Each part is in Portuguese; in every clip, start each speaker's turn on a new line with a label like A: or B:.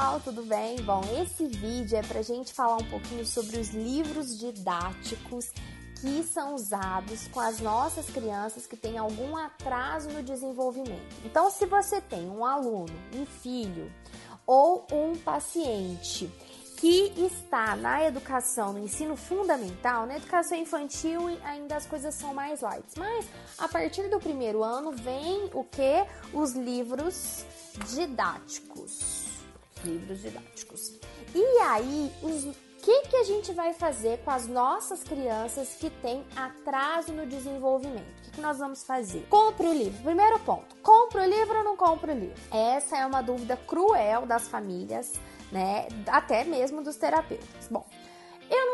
A: Pessoal, tudo bem? Bom, esse vídeo é pra gente falar um pouquinho sobre os livros didáticos que são usados com as nossas crianças que têm algum atraso no desenvolvimento. Então, se você tem um aluno, um filho ou um paciente que está na educação, no ensino fundamental, na educação infantil ainda as coisas são mais light. Mas a partir do primeiro ano vem o que? Os livros didáticos livros didáticos. E aí, o que, que a gente vai fazer com as nossas crianças que têm atraso no desenvolvimento? O que, que nós vamos fazer? Compre o livro. Primeiro ponto: compre o livro ou não compre o livro? Essa é uma dúvida cruel das famílias, né? Até mesmo dos terapeutas. Bom,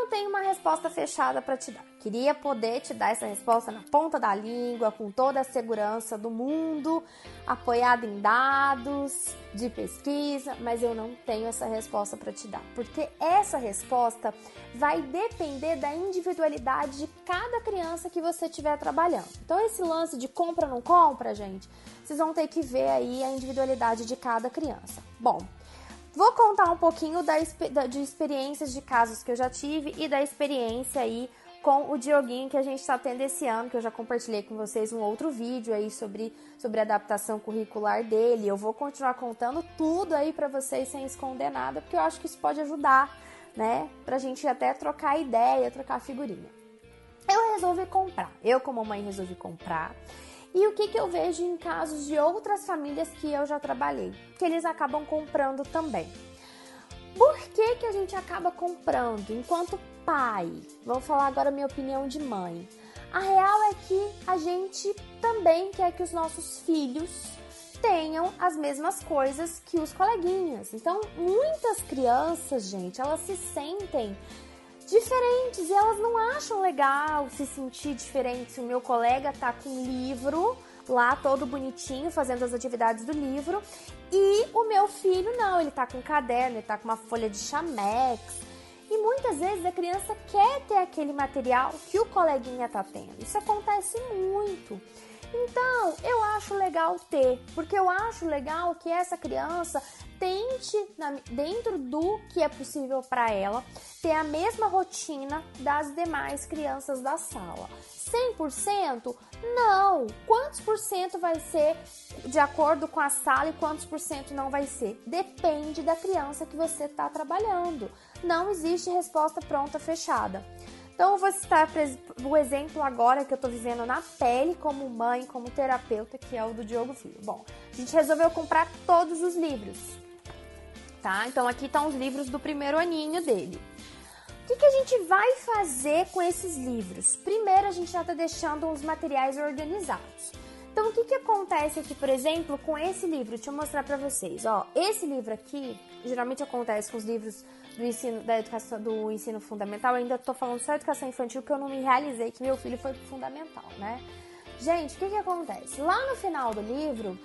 A: não tenho uma resposta fechada para te dar. Queria poder te dar essa resposta na ponta da língua, com toda a segurança do mundo, apoiada em dados de pesquisa, mas eu não tenho essa resposta para te dar, porque essa resposta vai depender da individualidade de cada criança que você estiver trabalhando. Então, esse lance de compra não compra, gente, vocês vão ter que ver aí a individualidade de cada criança. Bom, Vou contar um pouquinho da, de experiências de casos que eu já tive e da experiência aí com o Dioguinho que a gente está tendo esse ano, que eu já compartilhei com vocês um outro vídeo aí sobre, sobre a adaptação curricular dele. Eu vou continuar contando tudo aí para vocês sem esconder nada, porque eu acho que isso pode ajudar, né? Pra gente até trocar ideia, trocar figurinha. Eu resolvi comprar. Eu, como mãe, resolvi comprar. E o que, que eu vejo em casos de outras famílias que eu já trabalhei? Que eles acabam comprando também. Por que, que a gente acaba comprando enquanto pai? Vou falar agora a minha opinião de mãe. A real é que a gente também quer que os nossos filhos tenham as mesmas coisas que os coleguinhas. Então, muitas crianças, gente, elas se sentem diferentes e elas não acham legal se sentir diferente se o meu colega tá com livro lá todo bonitinho fazendo as atividades do livro e o meu filho não, ele tá com um caderno, ele tá com uma folha de chamex. E muitas vezes a criança quer ter aquele material que o coleguinha tá tendo. Isso acontece muito. Então, eu acho legal ter, porque eu acho legal que essa criança tente, dentro do que é possível para ela, ter a mesma rotina das demais crianças da sala. 100%? Não! Quantos por cento vai ser de acordo com a sala e quantos por cento não vai ser? Depende da criança que você está trabalhando. Não existe resposta pronta fechada. Então, eu vou citar o exemplo agora que eu estou vivendo na pele, como mãe, como terapeuta, que é o do Diogo Filho. Bom, a gente resolveu comprar todos os livros, tá? Então, aqui estão os livros do primeiro aninho dele. O que, que a gente vai fazer com esses livros? Primeiro, a gente já está deixando os materiais organizados. Então, o que, que acontece aqui, por exemplo, com esse livro? Deixa eu mostrar para vocês. Ó, esse livro aqui, geralmente acontece com os livros do ensino, da educação, do ensino fundamental, eu ainda tô falando só educação infantil, que eu não me realizei que meu filho foi pro fundamental, né? Gente, o que que acontece? Lá no final do livro,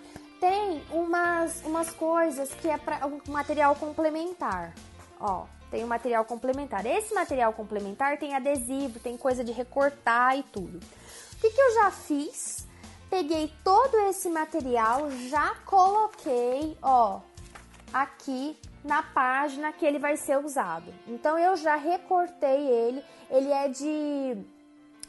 A: tem umas, umas coisas que é para um material complementar. Ó, tem um material complementar. Esse material complementar tem adesivo, tem coisa de recortar e tudo. O que, que eu já fiz? Peguei todo esse material, já coloquei, ó, aqui na página que ele vai ser usado. Então eu já recortei ele, ele é de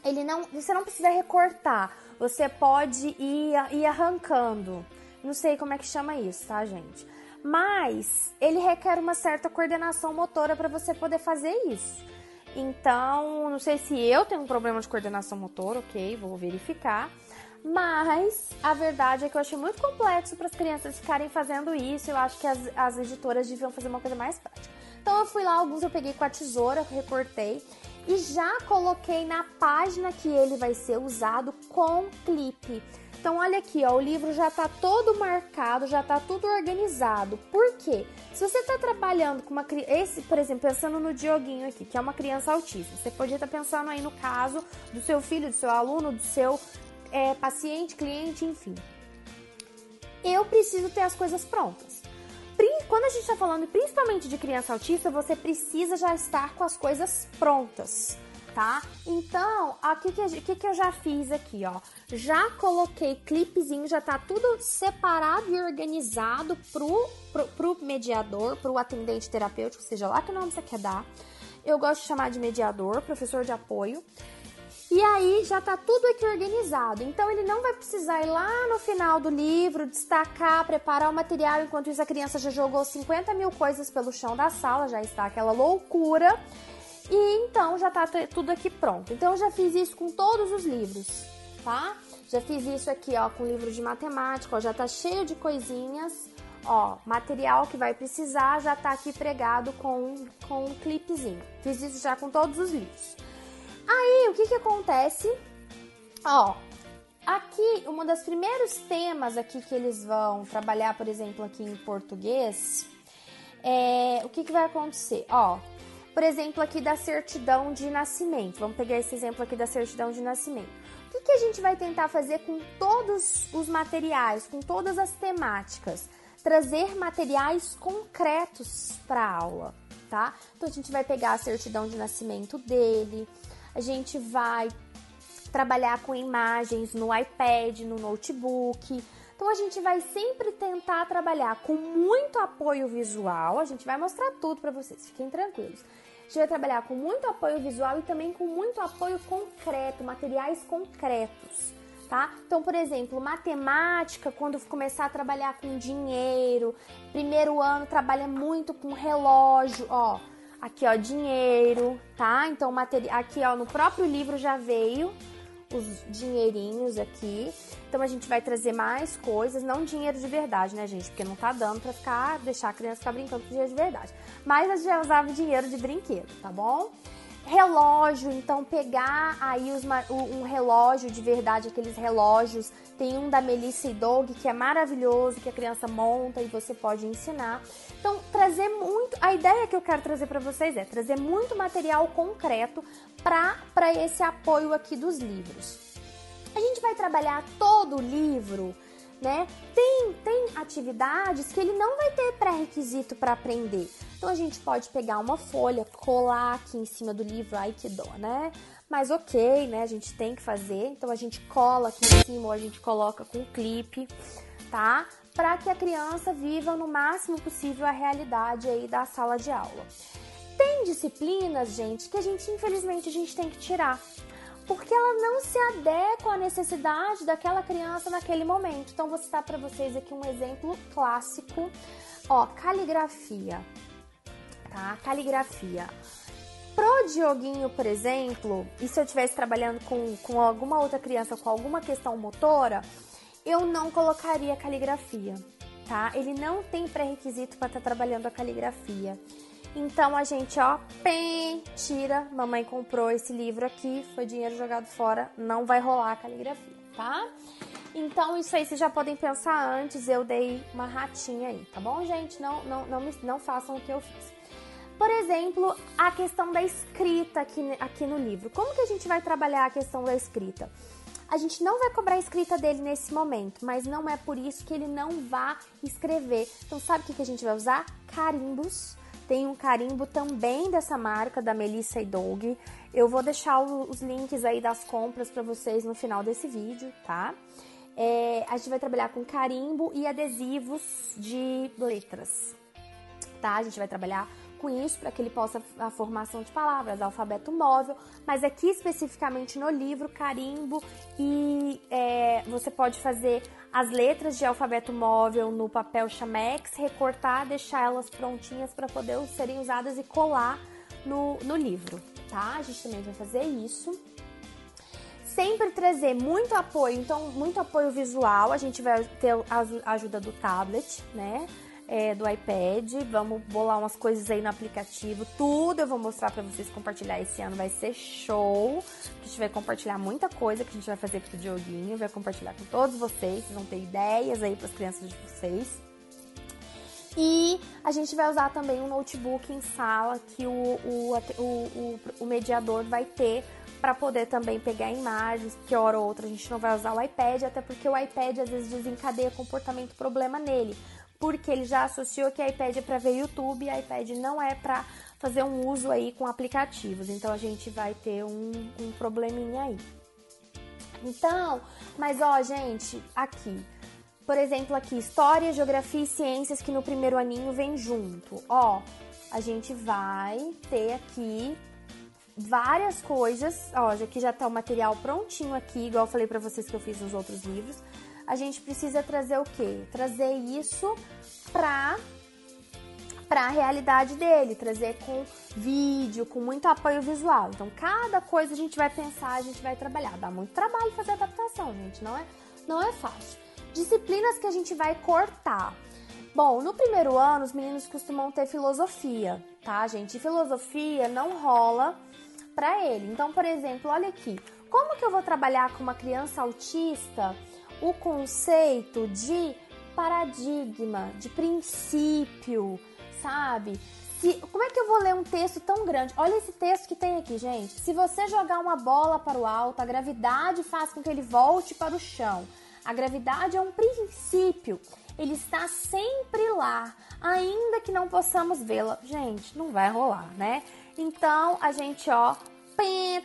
A: ele não, você não precisa recortar, você pode ir, ir arrancando. Não sei como é que chama isso, tá, gente? Mas ele requer uma certa coordenação motora para você poder fazer isso. Então, não sei se eu tenho um problema de coordenação motora, ok, vou verificar. Mas a verdade é que eu achei muito complexo para as crianças ficarem fazendo isso. Eu acho que as, as editoras deviam fazer uma coisa mais prática. Então eu fui lá, alguns eu peguei com a tesoura, recortei e já coloquei na página que ele vai ser usado com clipe. Então olha aqui, ó, o livro já tá todo marcado, já tá tudo organizado. Por quê? Se você tá trabalhando com uma criança, por exemplo, pensando no Dioguinho aqui, que é uma criança autista, você podia estar tá pensando aí no caso do seu filho, do seu aluno, do seu é, paciente, cliente, enfim. Eu preciso ter as coisas prontas. Quando a gente está falando principalmente de criança autista, você precisa já estar com as coisas prontas tá? Então, o que que, que, eu já fiz aqui, ó? Já coloquei clipezinho, já tá tudo separado e organizado pro, pro, pro mediador, pro atendente terapêutico, seja lá que nome você quer dar. Eu gosto de chamar de mediador, professor de apoio. E aí já tá tudo aqui organizado. Então ele não vai precisar ir lá no final do livro, destacar, preparar o material, enquanto isso a criança já jogou 50 mil coisas pelo chão da sala, já está aquela loucura. E então já tá tudo aqui pronto. Então eu já fiz isso com todos os livros, tá? Já fiz isso aqui, ó, com livro de matemática, ó, já tá cheio de coisinhas. Ó, material que vai precisar já tá aqui pregado com, com um clipezinho. Fiz isso já com todos os livros. Aí, o que que acontece? Ó, aqui, um dos primeiros temas aqui que eles vão trabalhar, por exemplo, aqui em português, é, o que que vai acontecer? Ó, por exemplo, aqui da certidão de nascimento. Vamos pegar esse exemplo aqui da certidão de nascimento. O que, que a gente vai tentar fazer com todos os materiais, com todas as temáticas? Trazer materiais concretos para a aula, tá? Então a gente vai pegar a certidão de nascimento dele, a gente vai trabalhar com imagens no iPad, no notebook. Então a gente vai sempre tentar trabalhar com muito apoio visual. A gente vai mostrar tudo para vocês, fiquem tranquilos gente vai trabalhar com muito apoio visual e também com muito apoio concreto, materiais concretos. Tá? Então, por exemplo, matemática, quando começar a trabalhar com dinheiro, primeiro ano trabalha muito com relógio, ó, aqui ó, dinheiro, tá? Então, aqui ó, no próprio livro já veio os dinheirinhos aqui. Então a gente vai trazer mais coisas, não dinheiro de verdade, né, gente? Porque não tá dando pra ficar, deixar a criança ficar brincando com dinheiro de verdade. Mas a gente já usava dinheiro de brinquedo, tá bom? Relógio, então pegar aí os, um relógio de verdade, aqueles relógios. Tem um da Melissa e Doug que é maravilhoso, que a criança monta e você pode ensinar. Então, trazer muito. A ideia que eu quero trazer para vocês é trazer muito material concreto para esse apoio aqui dos livros. A gente vai trabalhar todo o livro né? Tem, tem atividades que ele não vai ter pré-requisito para aprender. Então a gente pode pegar uma folha, colar aqui em cima do livro, ai que dó, né? Mas ok, né? A gente tem que fazer. Então a gente cola aqui em cima ou a gente coloca com clipe, tá? Para que a criança viva no máximo possível a realidade aí da sala de aula. Tem disciplinas, gente, que a gente infelizmente a gente tem que tirar porque ela não se adequa à necessidade daquela criança naquele momento. Então, vou citar para vocês aqui um exemplo clássico. Ó, caligrafia, tá? Caligrafia. Pro Dioguinho, por exemplo, e se eu estivesse trabalhando com, com alguma outra criança com alguma questão motora, eu não colocaria caligrafia, tá? Ele não tem pré-requisito para estar tá trabalhando a caligrafia. Então a gente, ó, pem, tira. Mamãe comprou esse livro aqui, foi dinheiro jogado fora, não vai rolar a caligrafia, tá? Então isso aí vocês já podem pensar antes, eu dei uma ratinha aí, tá bom, gente? Não, não, não, me, não façam o que eu fiz. Por exemplo, a questão da escrita aqui, aqui no livro. Como que a gente vai trabalhar a questão da escrita? A gente não vai cobrar a escrita dele nesse momento, mas não é por isso que ele não vá escrever. Então, sabe o que, que a gente vai usar? Carimbos tem um carimbo também dessa marca, da Melissa e Doug. Eu vou deixar os links aí das compras para vocês no final desse vídeo, tá? É, a gente vai trabalhar com carimbo e adesivos de letras, tá? A gente vai trabalhar com isso para que ele possa a formação de palavras, alfabeto móvel, mas aqui especificamente no livro carimbo e é, você pode fazer as letras de alfabeto móvel no papel chamex, recortar, deixar elas prontinhas para poder serem usadas e colar no, no livro, tá? A gente também vai fazer isso sempre trazer muito apoio, então muito apoio visual, a gente vai ter a ajuda do tablet, né? É, do iPad. Vamos bolar umas coisas aí no aplicativo. Tudo eu vou mostrar para vocês compartilhar esse ano. Vai ser show. A gente vai compartilhar muita coisa que a gente vai fazer pro Dioguinho. Vai compartilhar com todos vocês. Vocês vão ter ideias aí para as crianças de vocês. E a gente vai usar também um notebook em sala que o, o, o, o mediador vai ter para poder também pegar imagens, que hora ou outra a gente não vai usar o iPad, até porque o iPad às vezes desencadeia comportamento problema nele porque ele já associou que iPad é para ver YouTube e iPad não é para fazer um uso aí com aplicativos. Então a gente vai ter um, um probleminha aí. Então, mas ó, gente, aqui, por exemplo, aqui, história, geografia e ciências que no primeiro aninho vem junto. Ó, a gente vai ter aqui várias coisas. Ó, aqui já tá o material prontinho aqui, igual eu falei para vocês que eu fiz nos outros livros a gente precisa trazer o quê? Trazer isso para para a realidade dele, trazer com vídeo, com muito apoio visual. Então, cada coisa a gente vai pensar, a gente vai trabalhar. Dá muito trabalho fazer adaptação, gente, não é, não é fácil. Disciplinas que a gente vai cortar. Bom, no primeiro ano, os meninos costumam ter filosofia, tá, gente? E filosofia não rola para ele. Então, por exemplo, olha aqui. Como que eu vou trabalhar com uma criança autista o conceito de paradigma, de princípio, sabe? Se, como é que eu vou ler um texto tão grande? Olha esse texto que tem aqui, gente. Se você jogar uma bola para o alto, a gravidade faz com que ele volte para o chão. A gravidade é um princípio. Ele está sempre lá, ainda que não possamos vê-la. Gente, não vai rolar, né? Então, a gente, ó,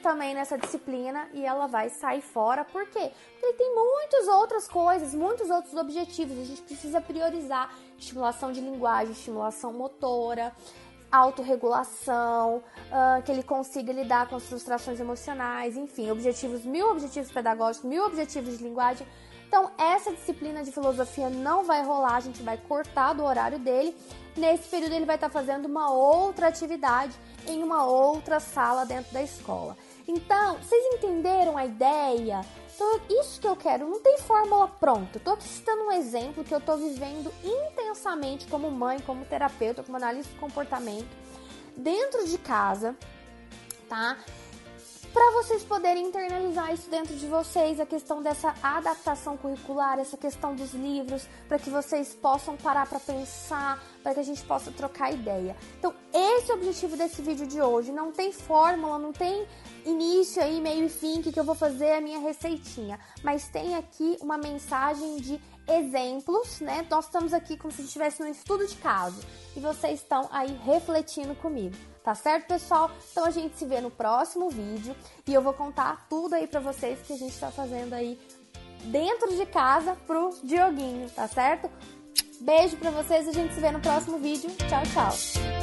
A: também nessa disciplina e ela vai sair fora. Por quê? Porque tem muitas outras coisas, muitos outros objetivos. A gente precisa priorizar estimulação de linguagem, estimulação motora, autorregulação, uh, que ele consiga lidar com as frustrações emocionais, enfim, objetivos, mil objetivos pedagógicos, mil objetivos de linguagem. Então, essa disciplina de filosofia não vai rolar, a gente vai cortar do horário dele. Nesse período, ele vai estar fazendo uma outra atividade em uma outra sala dentro da escola. Então, vocês entenderam a ideia? Então, isso que eu quero, não tem fórmula pronta. Estou aqui citando um exemplo que eu estou vivendo intensamente como mãe, como terapeuta, como analista de comportamento, dentro de casa, tá? Para vocês poderem internalizar isso dentro de vocês, a questão dessa adaptação curricular, essa questão dos livros, para que vocês possam parar para pensar, para que a gente possa trocar ideia. Então, esse é o objetivo desse vídeo de hoje. Não tem fórmula, não tem início aí, meio e fim que, eu vou fazer a minha receitinha, mas tem aqui uma mensagem de exemplos, né? Nós estamos aqui como se estivesse no estudo de caso e vocês estão aí refletindo comigo. Tá certo, pessoal? Então a gente se vê no próximo vídeo e eu vou contar tudo aí pra vocês que a gente tá fazendo aí dentro de casa pro Dioguinho, tá certo? Beijo pra vocês a gente se vê no próximo vídeo. Tchau, tchau!